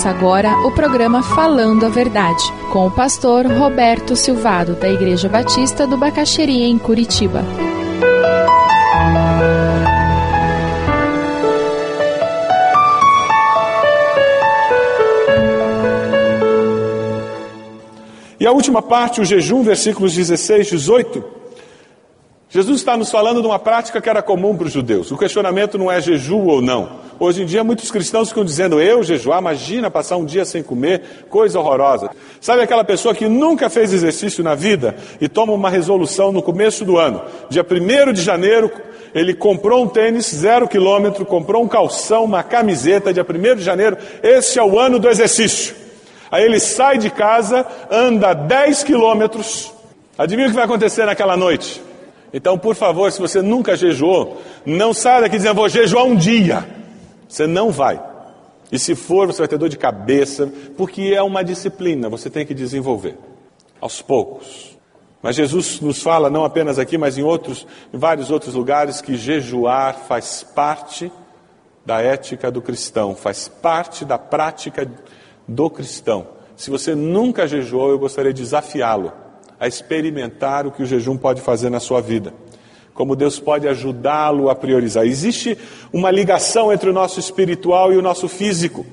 Começa agora o programa Falando a Verdade, com o pastor Roberto Silvado, da Igreja Batista do Bacaxeria, em Curitiba. E a última parte, o jejum, versículos 16, 18. Jesus está nos falando de uma prática que era comum para os judeus. O questionamento não é jejum ou não. Hoje em dia, muitos cristãos ficam dizendo: eu jejuar, imagina passar um dia sem comer, coisa horrorosa. Sabe aquela pessoa que nunca fez exercício na vida e toma uma resolução no começo do ano, dia 1 de janeiro, ele comprou um tênis zero quilômetro, comprou um calção, uma camiseta, dia 1 de janeiro, esse é o ano do exercício. Aí ele sai de casa, anda 10 quilômetros. Adivinha o que vai acontecer naquela noite? Então, por favor, se você nunca jejuou, não saia daqui dizendo, vou jejuar um dia. Você não vai. E se for, você vai ter dor de cabeça, porque é uma disciplina, você tem que desenvolver. Aos poucos. Mas Jesus nos fala, não apenas aqui, mas em outros, em vários outros lugares, que jejuar faz parte da ética do cristão, faz parte da prática do cristão. Se você nunca jejuou, eu gostaria de desafiá-lo a experimentar o que o jejum pode fazer na sua vida. Como Deus pode ajudá-lo a priorizar. Existe uma ligação entre o nosso espiritual e o nosso físico.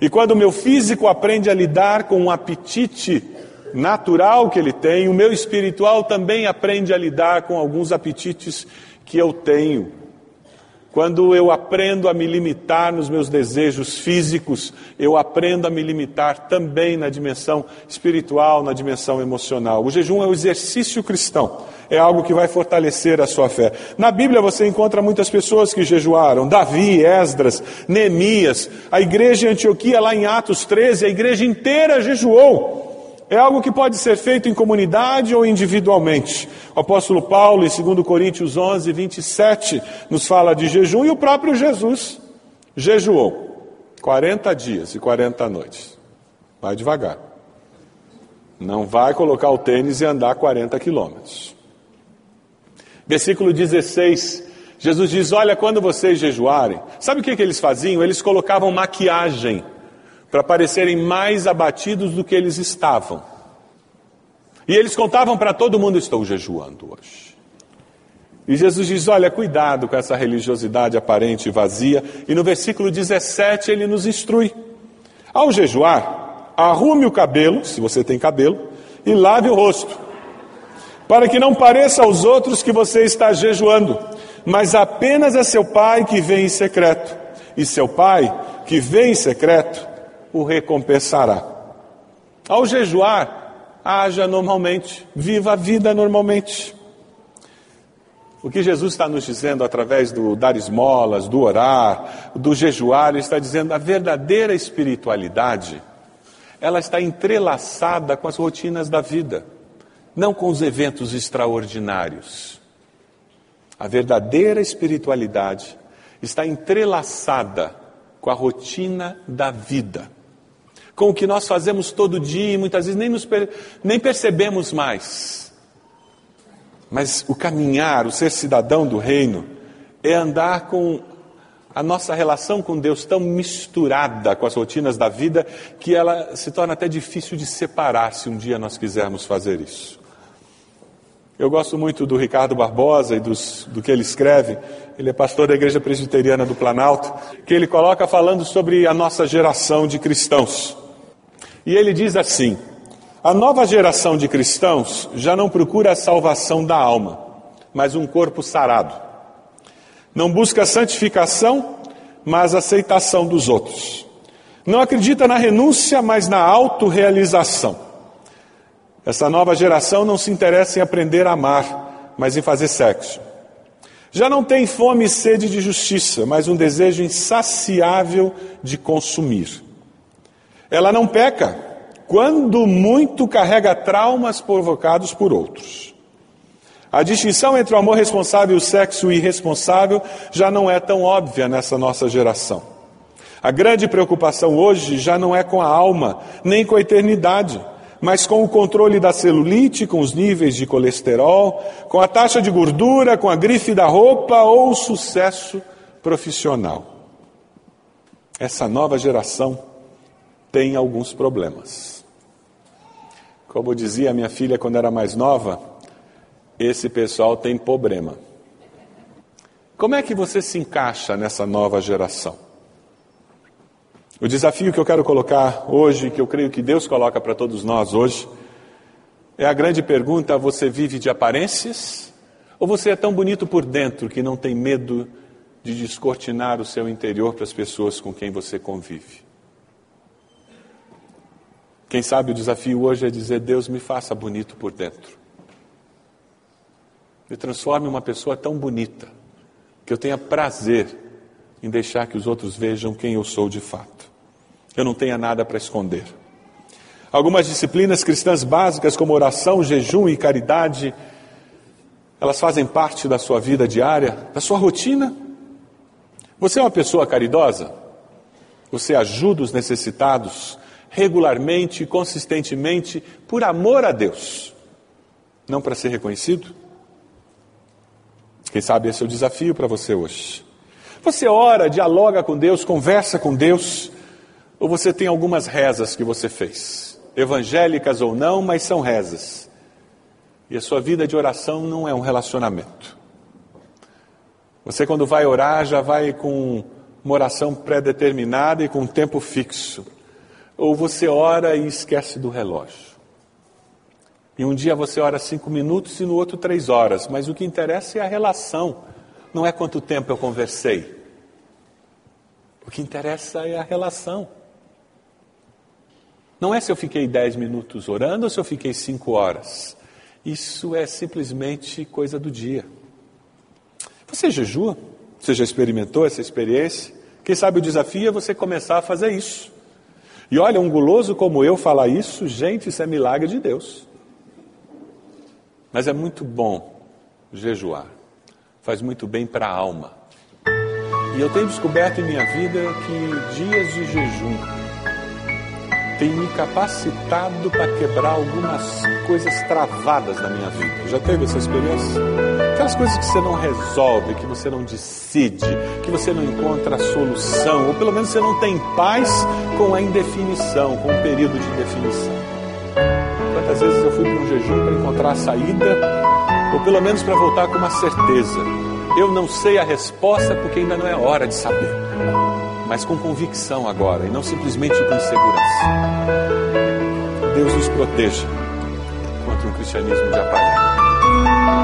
E quando o meu físico aprende a lidar com um apetite natural que ele tem, o meu espiritual também aprende a lidar com alguns apetites que eu tenho. Quando eu aprendo a me limitar nos meus desejos físicos, eu aprendo a me limitar também na dimensão espiritual, na dimensão emocional. O jejum é o exercício cristão, é algo que vai fortalecer a sua fé. Na Bíblia você encontra muitas pessoas que jejuaram: Davi, Esdras, Neemias, a igreja em Antioquia, lá em Atos 13, a igreja inteira jejuou. É algo que pode ser feito em comunidade ou individualmente. O apóstolo Paulo, em 2 Coríntios 11, 27, nos fala de jejum e o próprio Jesus jejuou 40 dias e 40 noites. Vai devagar. Não vai colocar o tênis e andar 40 quilômetros. Versículo 16, Jesus diz: Olha, quando vocês jejuarem, sabe o que, que eles faziam? Eles colocavam maquiagem para parecerem mais abatidos do que eles estavam. E eles contavam para todo mundo: Estou jejuando hoje. E Jesus diz: Olha, cuidado com essa religiosidade aparente e vazia. E no versículo 17 ele nos instrui: Ao jejuar, arrume o cabelo, se você tem cabelo, e lave o rosto, para que não pareça aos outros que você está jejuando, mas apenas a seu pai que vem em secreto. E seu pai, que vem em secreto, o recompensará. Ao jejuar, haja normalmente, viva a vida normalmente. O que Jesus está nos dizendo através do dar esmolas, do orar, do jejuar, ele está dizendo a verdadeira espiritualidade, ela está entrelaçada com as rotinas da vida, não com os eventos extraordinários. A verdadeira espiritualidade está entrelaçada com a rotina da vida com o que nós fazemos todo dia e muitas vezes nem, nos, nem percebemos mais. Mas o caminhar, o ser cidadão do reino, é andar com a nossa relação com Deus tão misturada com as rotinas da vida que ela se torna até difícil de separar se um dia nós quisermos fazer isso. Eu gosto muito do Ricardo Barbosa e dos, do que ele escreve. Ele é pastor da Igreja Presbiteriana do Planalto, que ele coloca falando sobre a nossa geração de cristãos. E ele diz assim: a nova geração de cristãos já não procura a salvação da alma, mas um corpo sarado. Não busca santificação, mas aceitação dos outros. Não acredita na renúncia, mas na autorrealização. Essa nova geração não se interessa em aprender a amar, mas em fazer sexo. Já não tem fome e sede de justiça, mas um desejo insaciável de consumir. Ela não peca, quando muito carrega traumas provocados por outros. A distinção entre o amor responsável e o sexo irresponsável já não é tão óbvia nessa nossa geração. A grande preocupação hoje já não é com a alma, nem com a eternidade, mas com o controle da celulite, com os níveis de colesterol, com a taxa de gordura, com a grife da roupa ou o sucesso profissional. Essa nova geração tem alguns problemas. Como dizia minha filha quando era mais nova, esse pessoal tem problema. Como é que você se encaixa nessa nova geração? O desafio que eu quero colocar hoje, que eu creio que Deus coloca para todos nós hoje, é a grande pergunta: você vive de aparências? Ou você é tão bonito por dentro que não tem medo de descortinar o seu interior para as pessoas com quem você convive? Quem sabe o desafio hoje é dizer: Deus me faça bonito por dentro. Me transforme em uma pessoa tão bonita que eu tenha prazer em deixar que os outros vejam quem eu sou de fato. Eu não tenha nada para esconder. Algumas disciplinas cristãs básicas, como oração, jejum e caridade, elas fazem parte da sua vida diária, da sua rotina. Você é uma pessoa caridosa? Você ajuda os necessitados regularmente, consistentemente, por amor a Deus, não para ser reconhecido? Quem sabe esse é o desafio para você hoje. Você ora, dialoga com Deus, conversa com Deus, ou você tem algumas rezas que você fez? evangélicas ou não, mas são rezas. E a sua vida de oração não é um relacionamento. Você, quando vai orar, já vai com uma oração pré-determinada e com um tempo fixo. Ou você ora e esquece do relógio. E um dia você ora cinco minutos e no outro três horas, mas o que interessa é a relação, não é quanto tempo eu conversei. O que interessa é a relação. Não é se eu fiquei dez minutos orando ou se eu fiquei cinco horas. Isso é simplesmente coisa do dia. Você jejua? Você já experimentou essa experiência? Quem sabe o desafio é você começar a fazer isso. E olha, um guloso como eu falar isso, gente, isso é milagre de Deus. Mas é muito bom jejuar. Faz muito bem para a alma. E eu tenho descoberto em minha vida que dias de jejum tem me capacitado para quebrar algumas coisas travadas na minha vida. Já teve essa experiência? Aquelas coisas que você não resolve, que você não decide, que você não encontra a solução, ou pelo menos você não tem paz com a indefinição, com o período de indefinição. Quantas vezes eu fui para um jejum para encontrar a saída, ou pelo menos para voltar com uma certeza? Eu não sei a resposta porque ainda não é hora de saber mas com convicção agora e não simplesmente com insegurança. Deus nos proteja contra um cristianismo de aparelho.